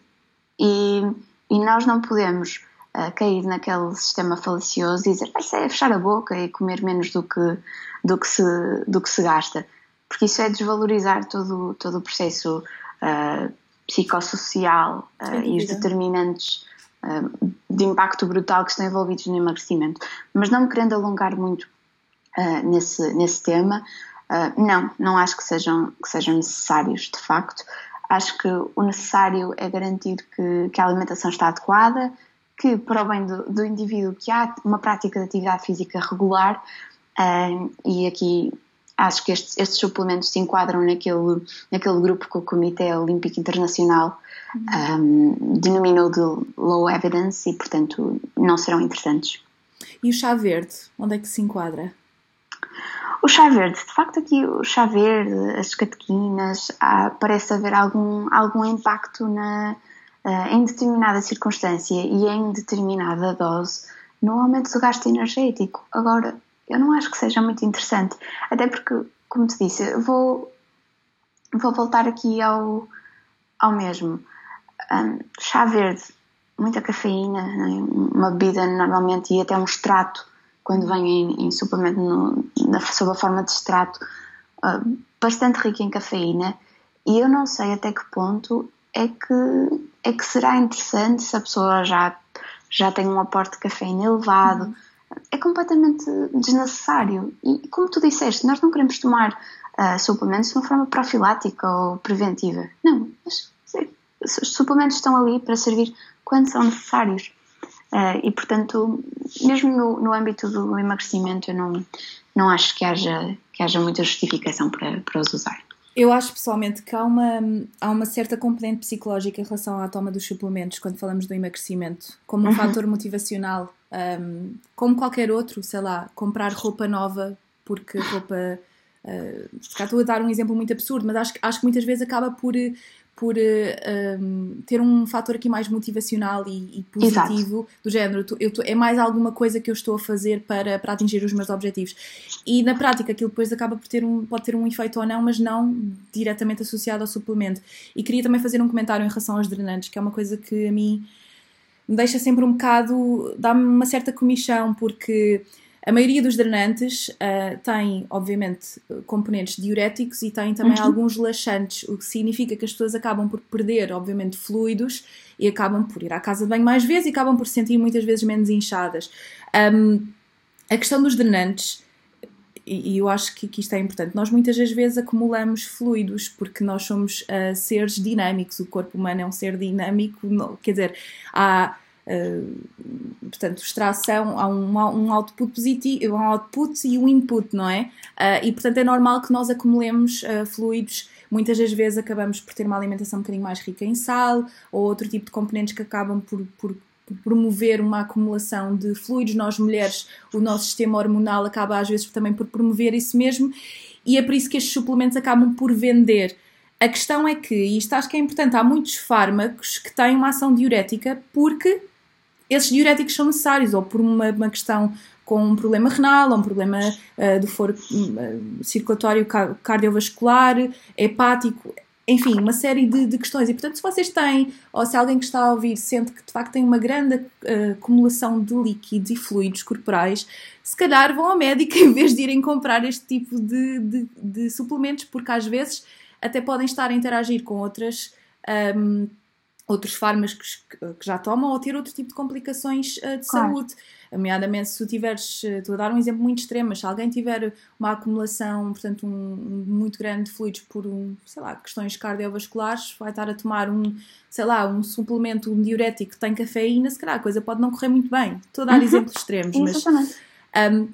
[SPEAKER 2] e, e nós não podemos uh, cair naquele sistema falacioso e dizer isso é fechar a boca e comer menos do que, do que, se, do que se gasta. Porque isso é desvalorizar todo, todo o processo uh, psicossocial uh, e os determinantes de impacto brutal que estão envolvidos no emagrecimento. Mas não me querendo alongar muito uh, nesse, nesse tema. Uh, não, não acho que sejam, que sejam necessários, de facto. Acho que o necessário é garantir que, que a alimentação está adequada, que para o bem do, do indivíduo que há uma prática de atividade física regular uh, e aqui acho que estes, estes, suplementos se enquadram naquele, naquele grupo que o Comitê Olímpico Internacional uhum. um, denominou de low evidence e, portanto, não serão interessantes.
[SPEAKER 1] E o chá verde, onde é que se enquadra?
[SPEAKER 2] O chá verde, de facto, aqui o chá verde, as catequinas, há, parece haver algum, algum impacto na, uh, em determinada circunstância e em determinada dose no aumento do gasto energético. Agora, eu não acho que seja muito interessante, até porque, como te disse, vou, vou voltar aqui ao, ao mesmo. Um, chá verde, muita cafeína, né? uma bebida normalmente e até um extrato, quando vem em, em suplemento no, na, sob a forma de extrato, uh, bastante rico em cafeína. E eu não sei até que ponto é que, é que será interessante se a pessoa já, já tem um aporte de cafeína elevado. Uhum é completamente desnecessário. E como tu disseste, nós não queremos tomar uh, suplementos de uma forma profilática ou preventiva. Não, os, os suplementos estão ali para servir quando são necessários. Uh, e portanto, mesmo no, no âmbito do emagrecimento, eu não, não acho que haja, que haja muita justificação para, para os usar.
[SPEAKER 1] Eu acho pessoalmente que há uma, há uma certa componente psicológica em relação à toma dos suplementos quando falamos do emagrecimento, como um uhum. fator motivacional, um, como qualquer outro, sei lá, comprar roupa nova porque roupa. Uh, estou a dar um exemplo muito absurdo, mas acho, acho que muitas vezes acaba por, por uh, um, ter um fator aqui mais motivacional e, e positivo, Exato. do género, eu é mais alguma coisa que eu estou a fazer para, para atingir os meus objetivos. E na prática aquilo depois acaba por ter um, pode ter um efeito ou não, mas não diretamente associado ao suplemento. E queria também fazer um comentário em relação aos drenantes, que é uma coisa que a mim me deixa sempre um bocado, dá-me uma certa comichão, porque a maioria dos drenantes uh, tem, obviamente, componentes diuréticos e tem também uhum. alguns laxantes, o que significa que as pessoas acabam por perder, obviamente, fluidos e acabam por ir à casa de banho mais vezes e acabam por se sentir muitas vezes menos inchadas. Um, a questão dos drenantes, e, eu acho que, que, isto é importante, nós muitas das vezes acumulamos fluidos porque nós somos uh, seres dinâmicos, o corpo humano é um ser dinâmico, não, quer dizer, há Uh, portanto, extração, há um, um output positivo, um output e um input, não é? Uh, e portanto é normal que nós acumulemos uh, fluidos. Muitas das vezes acabamos por ter uma alimentação um bocadinho mais rica em sal ou outro tipo de componentes que acabam por, por promover uma acumulação de fluidos. Nós mulheres, o nosso sistema hormonal acaba às vezes também por promover isso mesmo e é por isso que estes suplementos acabam por vender a questão é que, e isto acho que é importante, há muitos fármacos que têm uma ação diurética porque esses diuréticos são necessários, ou por uma, uma questão com um problema renal, ou um problema uh, do foro uh, circulatório cardiovascular, hepático, enfim, uma série de, de, questões. E portanto, se vocês têm, ou se alguém que está a ouvir sente que de facto tem uma grande uh, acumulação de líquidos e fluidos corporais, se calhar vão ao médico em vez de irem comprar este tipo de, de, de suplementos, porque às vezes até podem estar a interagir com outras. Um, outros fármacos que, já tomam ou ter outro tipo de complicações uh, de claro. saúde. Nomeadamente, se tu tiveres, eh, estou a dar um exemplo muito extremo, mas se alguém tiver uma acumulação, portanto, um, um, muito grande de fluidos por, um, sei lá, questões cardiovasculares, vai estar a tomar um, sei lá, um suplemento, um diurético que tem cafeína, se calhar a coisa pode não correr muito bem. Estou a dar uhum. exemplos extremos, mas... Um,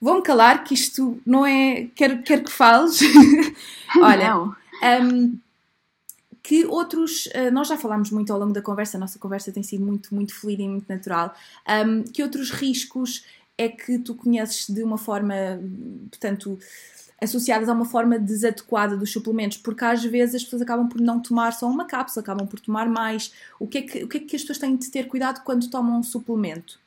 [SPEAKER 1] Vou-me calar que isto não é... Quero, quero que fales. Olha... Não. Um, que outros, eh, nós já falámos muito ao longo da conversa, a nossa conversa tem sido muito, muito fluida e muito natural, um, que outros riscos é que tu conheces de uma forma, portanto, associadas a uma forma desadequada dos suplementos, porque às vezes as pessoas acabam por não tomar só uma cápsula, acabam por tomar mais. O que é que, o que, é que as pessoas têm de ter cuidado quando tomam um suplemento?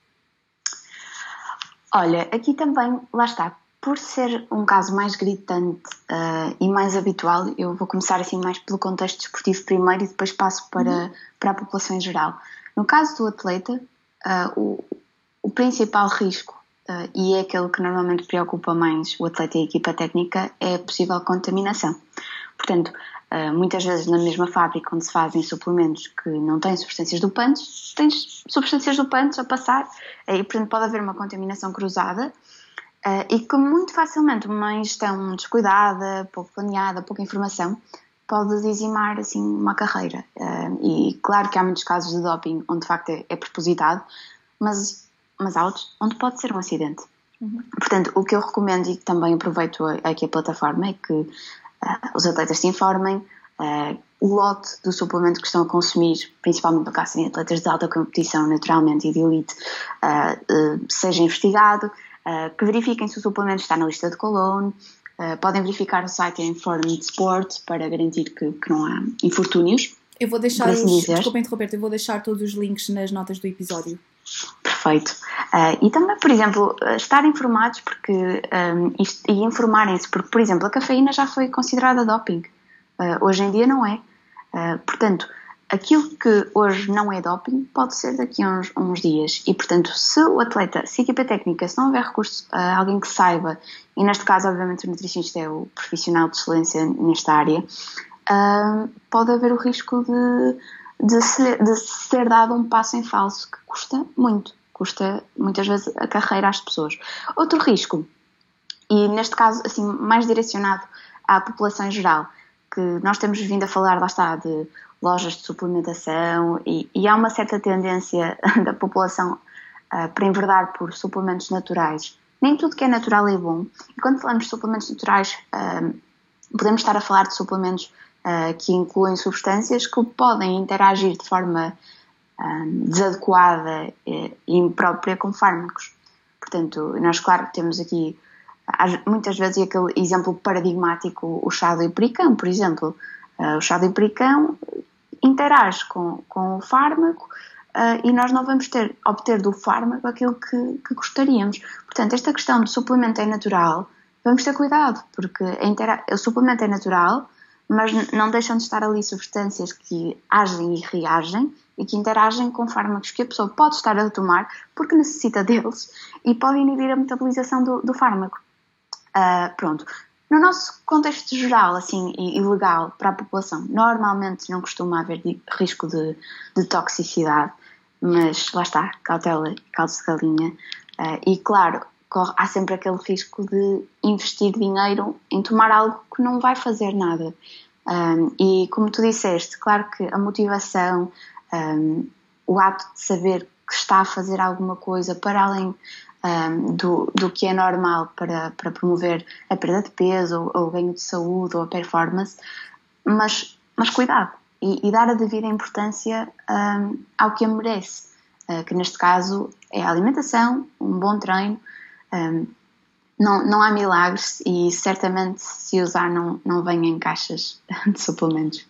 [SPEAKER 2] Olha, aqui também, lá está, por ser um caso mais gritante uh, e mais habitual, eu vou começar assim mais pelo contexto desportivo primeiro e depois passo para, uhum. para a população em geral. No caso do atleta, uh, o, o principal risco, uh, e é aquele que normalmente preocupa mais o atleta e a equipa técnica, é a possível contaminação. Portanto, muitas vezes na mesma fábrica onde se fazem suplementos que não têm substâncias dopantes, tens substâncias dopantes a passar, e portanto pode haver uma contaminação cruzada Uh, e que muito facilmente uma gestão descuidada, pouco planeada, pouca informação, pode dizimar assim uma carreira. Uh, e claro que há muitos casos de doping onde de facto é, é propositado, mas, mas há outros onde pode ser um acidente. Uhum. Portanto, o que eu recomendo e também aproveito aqui a plataforma é que uh, os atletas se informem, o lote do suplemento que estão a consumir, principalmente no caso de atletas de alta competição, naturalmente, e de elite, seja investigado, que verifiquem se o suplemento está na lista de Cologne, podem verificar o site Informed Sport para garantir que, que não há infortúnios.
[SPEAKER 1] Eu vou deixar, assim os, desculpa interromper, eu vou deixar todos os links nas notas do episódio.
[SPEAKER 2] Perfeito. Uh, e também, por exemplo, estar informados porque, um, isto, e informarem-se, porque, por exemplo, a cafeína já foi considerada doping. Uh, hoje em dia não é. Uh, portanto, aquilo que hoje não é doping pode ser daqui a uns, uns, dias. E, portanto, se o atleta, se a equipa técnica, se não houver recurso a alguém que saiba, e neste caso, obviamente, o nutricionista é o profissional de excelência nesta área, pode haver o risco de, de, ser, de ser dado um passo em falso que custa muito, custa muitas vezes a carreira às pessoas. Outro risco, e neste caso assim mais direcionado à população em geral, que nós temos vindo a falar, lá está, de lojas de suplementação e, e há uma certa tendência da população uh, para enverdar por suplementos naturais. Nem tudo que é natural é bom. E quando falamos de suplementos naturais, uh, podemos estar a falar de suplementos uh, que incluem substâncias que podem interagir de forma um, desadequada e imprópria com fármacos. Portanto, nós, claro, temos aqui muitas vezes aquele exemplo paradigmático, o chá do hipericão, por exemplo. O chá do hipericão interage com, com o fármaco uh, e nós não vamos ter, obter do fármaco aquilo que, que gostaríamos. Portanto, esta questão de suplemento é natural, vamos ter cuidado, porque o suplemento é natural, mas não deixam de estar ali substâncias que agem e reagem e que interagem com fármacos que a pessoa pode estar a tomar porque necessita deles e pode inibir a metabolização do, do fármaco. Uh, pronto. No nosso contexto geral, assim, e, legal para a população, normalmente não costuma haver risco de, de toxicidade, mas lá está, cautela caldo de galinha. Uh, e claro, corre, há sempre aquele risco de investir dinheiro em tomar algo que não vai fazer nada. Um, e como tu disseste, claro que a motivação, um, o ato de saber que está a fazer alguma coisa para além um, do, do que é normal para, para promover a perda de peso, ou, o ganho de saúde, ou a performance, mas, mas cuidado e, e dar a devida importância ao que a merece, uh, que neste caso é a alimentação, um bom treino não, não há milagres e certamente se usar não, não vem em caixas de suplementos.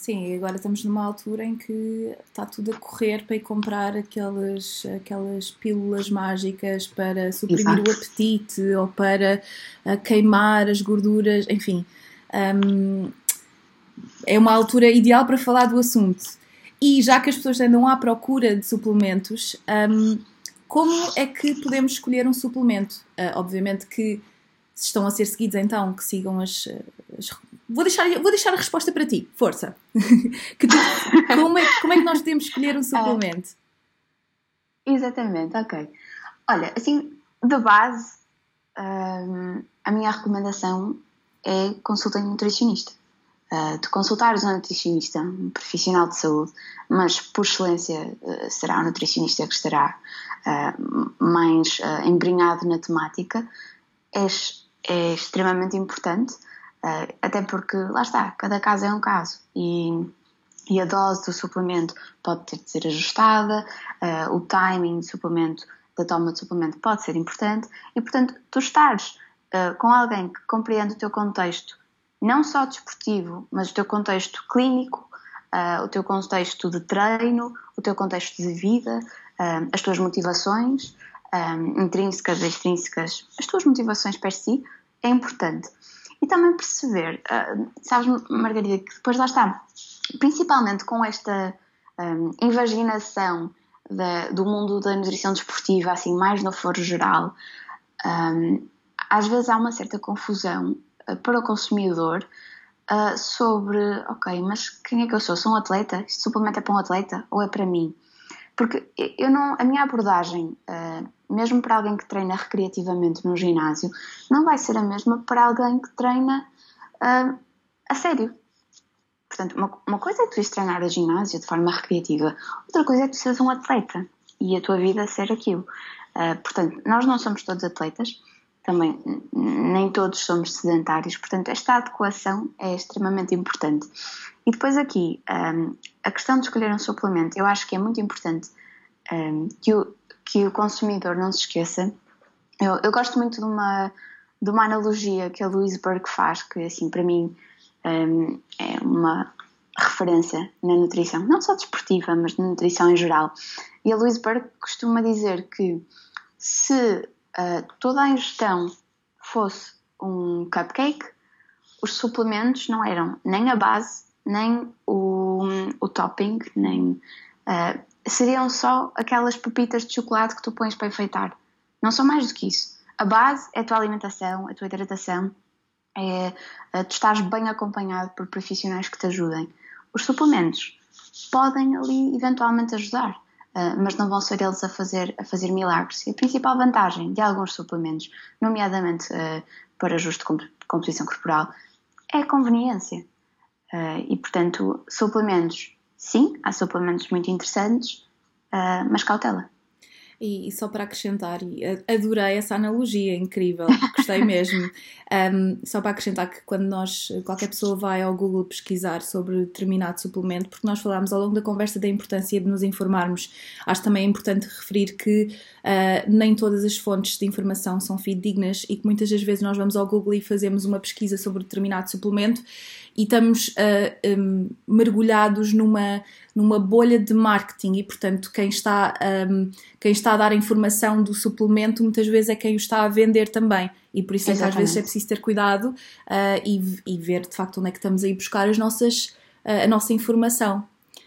[SPEAKER 1] Sim, agora estamos numa altura em que está tudo a correr para ir comprar aquelas, aquelas pílulas mágicas para suprimir Exato. o apetite ou para uh, queimar as gorduras, enfim. Um, é uma altura ideal para falar do assunto. E já que as pessoas andam à procura de suplementos, um, como é que podemos escolher um suplemento? Uh, obviamente que se estão a ser seguidos, então que sigam as. as... Vou, deixar, vou deixar a resposta para ti, força. que tu, como, é, como é que nós podemos escolher um suplemento?
[SPEAKER 2] Uh, exatamente, ok. Olha, assim, de base, uh, a minha recomendação é consultem um nutricionista. Uh, de consultares um nutricionista, um profissional de saúde, mas por excelência uh, será o nutricionista que estará uh, mais uh, embrenhado na temática, é, é extremamente importante, até porque, lá está, cada caso é um caso e, e a dose do suplemento pode ter de ser ajustada, o timing do suplemento, da toma de suplemento pode ser importante e, portanto, tu estares com alguém que compreende o teu contexto não só desportivo, mas o teu contexto clínico, uh, o teu contexto de treino, o teu contexto de vida, uh, as tuas motivações um, intrínsecas, extrínsecas, as tuas motivações per si, é importante. E também perceber, uh, sabes, Margarida, que depois lá está, principalmente com esta um, invaginação da, do mundo da nutrição desportiva, assim, mais no foro geral, um, às vezes há uma certa confusão para o consumidor uh, sobre, ok, mas quem é que eu sou? Sou um atleta? Este suplemento é para um atleta ou é para mim? Porque eu não, a minha abordagem, uh, mesmo para alguém que treina recreativamente no ginásio, não vai ser a mesma para alguém que treina uh, a sério. Portanto, uma, uma coisa é tu ires treinar a ginásio de forma recreativa, outra coisa é tu seres um atleta e a tua vida ser aquilo. Uh, portanto, nós não somos todos atletas, também nem todos somos sedentários, portanto, esta adequação é extremamente importante. E depois aqui, um, a questão de escolher um suplemento, eu acho que é muito importante um, que, o, que o consumidor não se esqueça. Eu, eu gosto muito de uma, de uma analogia que a Louise Burke faz, que assim, para mim um, é uma referência na nutrição, não só desportiva, mas na nutrição em geral. E a Louise Burke costuma dizer que se uh, toda a ingestão fosse um cupcake, os suplementos não eram nem a base, nem o, o topping, nem. Uh, seriam só aquelas pepitas de chocolate que tu pões para enfeitar. Não são mais do que isso. A base é a tua alimentação, a tua hidratação, é uh, tu estás bem acompanhado por profissionais que te ajudem. Os suplementos podem ali eventualmente ajudar, uh, mas não vão ser eles a fazer, a fazer milagres. E a principal vantagem de alguns suplementos, nomeadamente uh, para ajuste de composição corporal, é a conveniência. Uh, e, portanto, suplementos, sim, há suplementos muito interessantes, mas cautela.
[SPEAKER 1] E, e, só para acrescentar, adorei essa analogia, incrível, gostei mesmo. Um, só para acrescentar que quando nós, qualquer pessoa vai ao Google pesquisar sobre determinado suplemento, porque nós falámos ao longo da conversa da importância de nos informarmos, acho também importante referir que uh, nem todas as fontes de informação são fidedignas e que muitas das vezes nós vamos ao Google e fazemos uma pesquisa sobre determinado suplemento e estamos uh, ah, um, mergulhados numa, numa bolha de marketing e, portanto, quem está, um, quem está a dar a informação do suplemento muitas vezes é quem o está a vender também. E por isso é que às vezes é preciso ter cuidado uh, e, e, ver de facto onde é que estamos a ir buscar as nossas, uh, a nossa informação.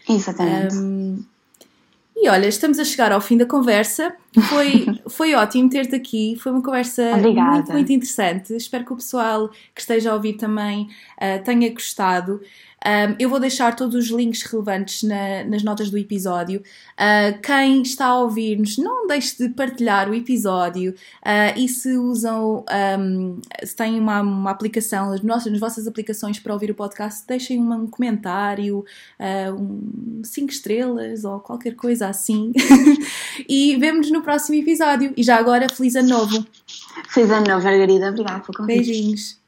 [SPEAKER 2] Exatamente. Um,
[SPEAKER 1] e olha, estamos a chegar ao fim da conversa. Foi, foi ótimo ter-te aqui. Foi uma conversa Obrigada. muito, muito interessante. Espero que o pessoal que esteja a ouvir também uh, tenha gostado. Um, eu vou deixar todos os links relevantes na, nas notas do episódio. Uh, quem está a ouvir-nos, não deixe de partilhar o episódio uh, e se usam, um, se têm uma, uma aplicação, as, nossas, nas vossas aplicações para ouvir o podcast, deixem um comentário, uh, um, cinco estrelas ou qualquer coisa assim. e vemo-nos no próximo episódio. E já agora, feliz ano novo!
[SPEAKER 2] Feliz ano novo, Margarida. Obrigada pelo convite.
[SPEAKER 1] Beijinhos.